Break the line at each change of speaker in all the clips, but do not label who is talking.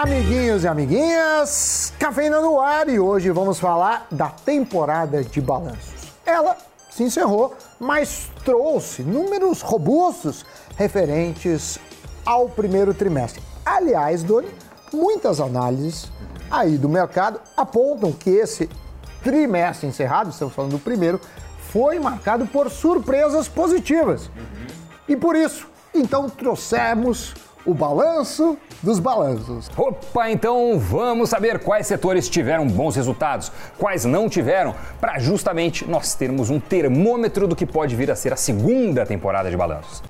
Amiguinhos e amiguinhas, Cafeína no ar e hoje vamos falar da temporada de balanços. Ela se encerrou, mas trouxe números robustos referentes ao primeiro trimestre. Aliás, Doni, muitas análises aí do mercado apontam que esse trimestre encerrado, estamos falando do primeiro, foi marcado por surpresas positivas. E por isso, então trouxemos o balanço dos balanços.
Opa, então vamos saber quais setores tiveram bons resultados, quais não tiveram, para justamente nós termos um termômetro do que pode vir a ser a segunda temporada de balanços.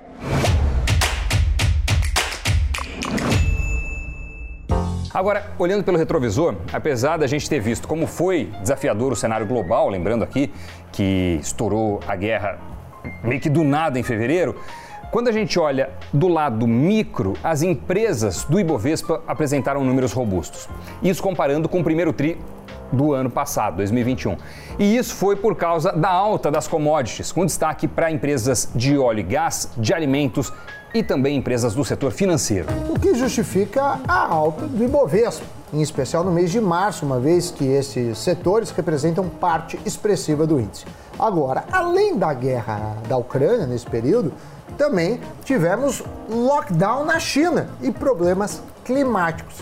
Agora, olhando pelo retrovisor, apesar da gente ter visto como foi desafiador o cenário global, lembrando aqui que estourou a guerra meio que do nada em fevereiro, quando a gente olha do lado micro, as empresas do Ibovespa apresentaram números robustos. Isso comparando com o primeiro tri do ano passado, 2021. E isso foi por causa da alta das commodities, com destaque para empresas de óleo e gás, de alimentos e também empresas do setor financeiro.
O que justifica a alta do Ibovespa, em especial no mês de março, uma vez que esses setores representam parte expressiva do índice. Agora, além da guerra da Ucrânia nesse período, também tivemos lockdown na China e problemas climáticos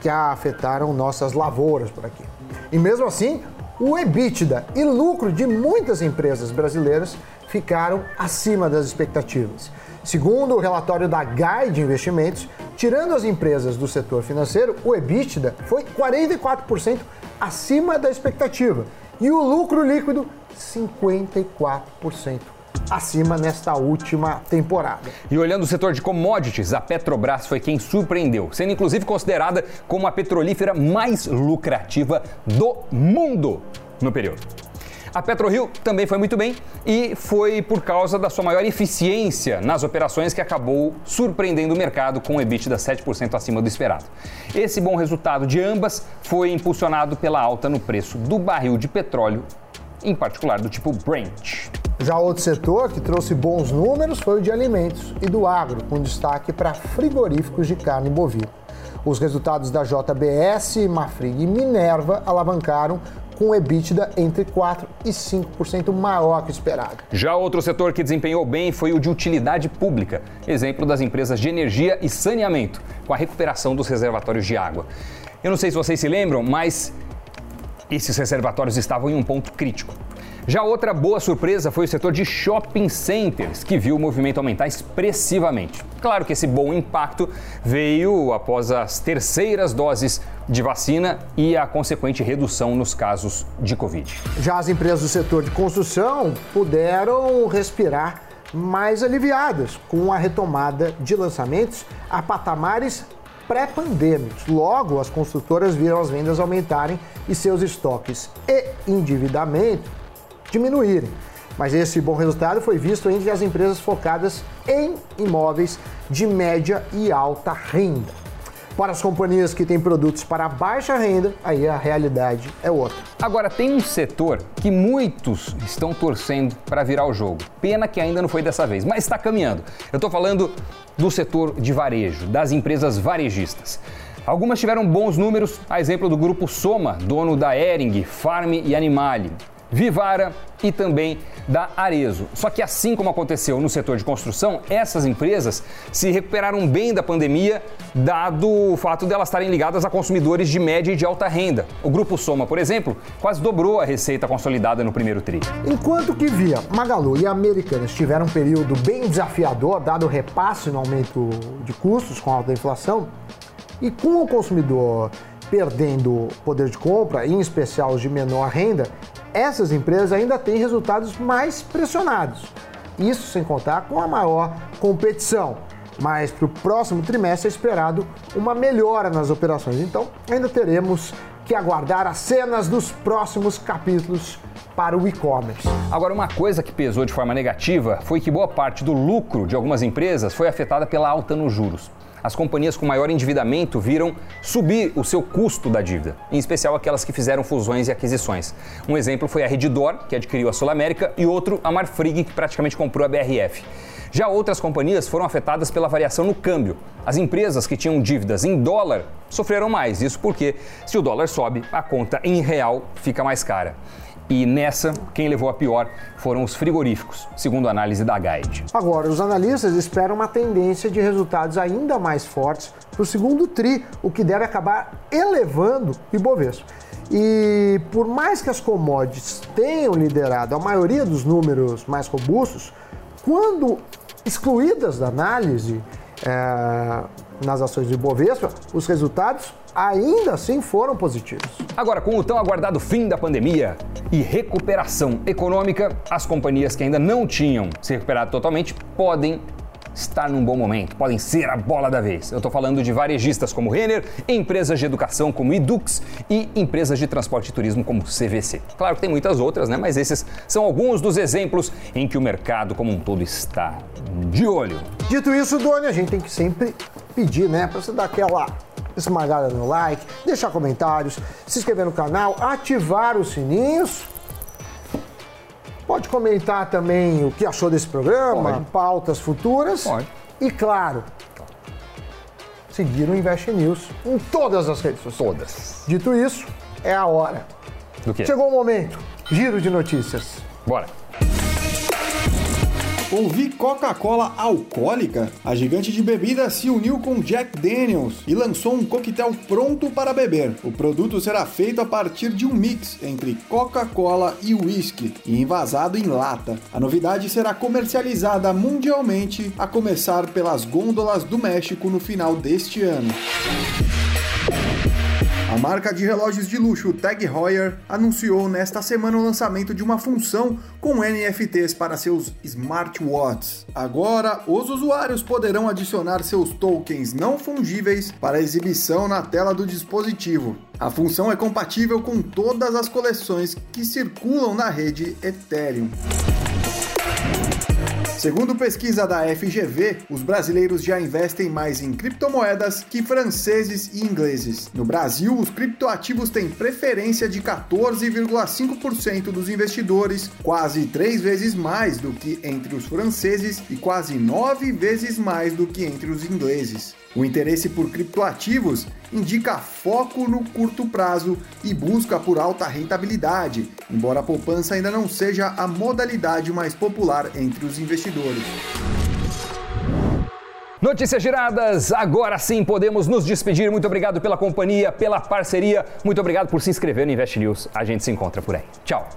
que afetaram nossas lavouras por aqui. E mesmo assim, o EBITDA e lucro de muitas empresas brasileiras ficaram acima das expectativas. Segundo o relatório da Guide Investimentos, tirando as empresas do setor financeiro, o EBITDA foi 44% acima da expectativa e o lucro líquido 54% acima nesta última temporada.
E olhando o setor de commodities, a Petrobras foi quem surpreendeu, sendo inclusive considerada como a petrolífera mais lucrativa do mundo no período. A PetroRio também foi muito bem e foi por causa da sua maior eficiência nas operações que acabou surpreendendo o mercado com um EBITDA 7% acima do esperado. Esse bom resultado de ambas foi impulsionado pela alta no preço do barril de petróleo, em particular do tipo Brent.
Já outro setor que trouxe bons números foi o de alimentos e do agro, com destaque para frigoríficos de carne bovina. Os resultados da JBS, Mafrig e Minerva alavancaram com EBITDA entre 4% e 5% maior que o esperado.
Já outro setor que desempenhou bem foi o de utilidade pública, exemplo das empresas de energia e saneamento, com a recuperação dos reservatórios de água. Eu não sei se vocês se lembram, mas esses reservatórios estavam em um ponto crítico. Já outra boa surpresa foi o setor de shopping centers, que viu o movimento aumentar expressivamente. Claro que esse bom impacto veio após as terceiras doses de vacina e a consequente redução nos casos de Covid.
Já as empresas do setor de construção puderam respirar mais aliviadas com a retomada de lançamentos a patamares pré-pandêmicos. Logo, as construtoras viram as vendas aumentarem e seus estoques e endividamento diminuírem. Mas esse bom resultado foi visto entre as empresas focadas em imóveis de média e alta renda. Para as companhias que têm produtos para baixa renda, aí a realidade é outra.
Agora, tem um setor que muitos estão torcendo para virar o jogo. Pena que ainda não foi dessa vez, mas está caminhando. Eu estou falando do setor de varejo, das empresas varejistas. Algumas tiveram bons números, a exemplo do grupo Soma, dono da Ering, Farm e Animale. Vivara e também da Arezo. Só que assim como aconteceu no setor de construção, essas empresas se recuperaram bem da pandemia, dado o fato delas estarem ligadas a consumidores de média e de alta renda. O grupo Soma, por exemplo, quase dobrou a receita consolidada no primeiro tri.
Enquanto que Via, Magalu e Americanas tiveram um período bem desafiador, dado o repasse no aumento de custos com a alta inflação, e com o consumidor perdendo poder de compra, em especial os de menor renda, essas empresas ainda têm resultados mais pressionados. Isso sem contar com a maior competição. Mas para o próximo trimestre é esperado uma melhora nas operações. Então, ainda teremos que aguardar as cenas dos próximos capítulos para o e-commerce.
Agora, uma coisa que pesou de forma negativa foi que boa parte do lucro de algumas empresas foi afetada pela alta nos juros. As companhias com maior endividamento viram subir o seu custo da dívida, em especial aquelas que fizeram fusões e aquisições. Um exemplo foi a Redditor, que adquiriu a Sul América, e outro a Marfrig, que praticamente comprou a BRF. Já outras companhias foram afetadas pela variação no câmbio. As empresas que tinham dívidas em dólar sofreram mais, isso porque se o dólar sobe, a conta em real fica mais cara. E nessa, quem levou a pior foram os frigoríficos, segundo a análise da Guide.
Agora, os analistas esperam uma tendência de resultados ainda mais fortes para o segundo TRI, o que deve acabar elevando o Ibovespa. E por mais que as commodities tenham liderado a maioria dos números mais robustos, quando excluídas da análise é, nas ações do Ibovespa, os resultados ainda assim foram positivos.
Agora, com o tão aguardado fim da pandemia e recuperação econômica, as companhias que ainda não tinham se recuperado totalmente podem estar num bom momento, podem ser a bola da vez. Eu estou falando de varejistas como Renner, empresas de educação como Edux e empresas de transporte e turismo como CVC. Claro que tem muitas outras, né? Mas esses são alguns dos exemplos em que o mercado como um todo está de olho.
Dito isso, Doni, a gente tem que sempre pedir, né, para você dar aquela esmagada no like, deixar comentários, se inscrever no canal, ativar os sininhos Pode comentar também o que achou desse programa, Pode. pautas futuras.
Pode.
E claro, seguir o Invest News em todas as redes sociais.
Todas.
Dito isso, é a hora.
Do quê?
Chegou o momento. Giro de notícias.
Bora.
Ouvi Coca-Cola alcoólica? A gigante de bebida se uniu com Jack Daniels e lançou um coquetel pronto para beber. O produto será feito a partir de um mix entre Coca-Cola e whisky e envasado em lata. A novidade será comercializada mundialmente, a começar pelas gôndolas do México no final deste ano. Marca de relógios de luxo Tag Heuer anunciou nesta semana o lançamento de uma função com NFTs para seus smartwatches. Agora, os usuários poderão adicionar seus tokens não fungíveis para exibição na tela do dispositivo. A função é compatível com todas as coleções que circulam na rede Ethereum. Segundo pesquisa da FGV, os brasileiros já investem mais em criptomoedas que franceses e ingleses. No Brasil, os criptoativos têm preferência de 14,5% dos investidores, quase três vezes mais do que entre os franceses e quase nove vezes mais do que entre os ingleses. O interesse por criptoativos indica foco no curto prazo e busca por alta rentabilidade, embora a poupança ainda não seja a modalidade mais popular entre os investidores.
Notícias giradas, agora sim podemos nos despedir. Muito obrigado pela companhia, pela parceria. Muito obrigado por se inscrever no Invest News. A gente se encontra por aí. Tchau.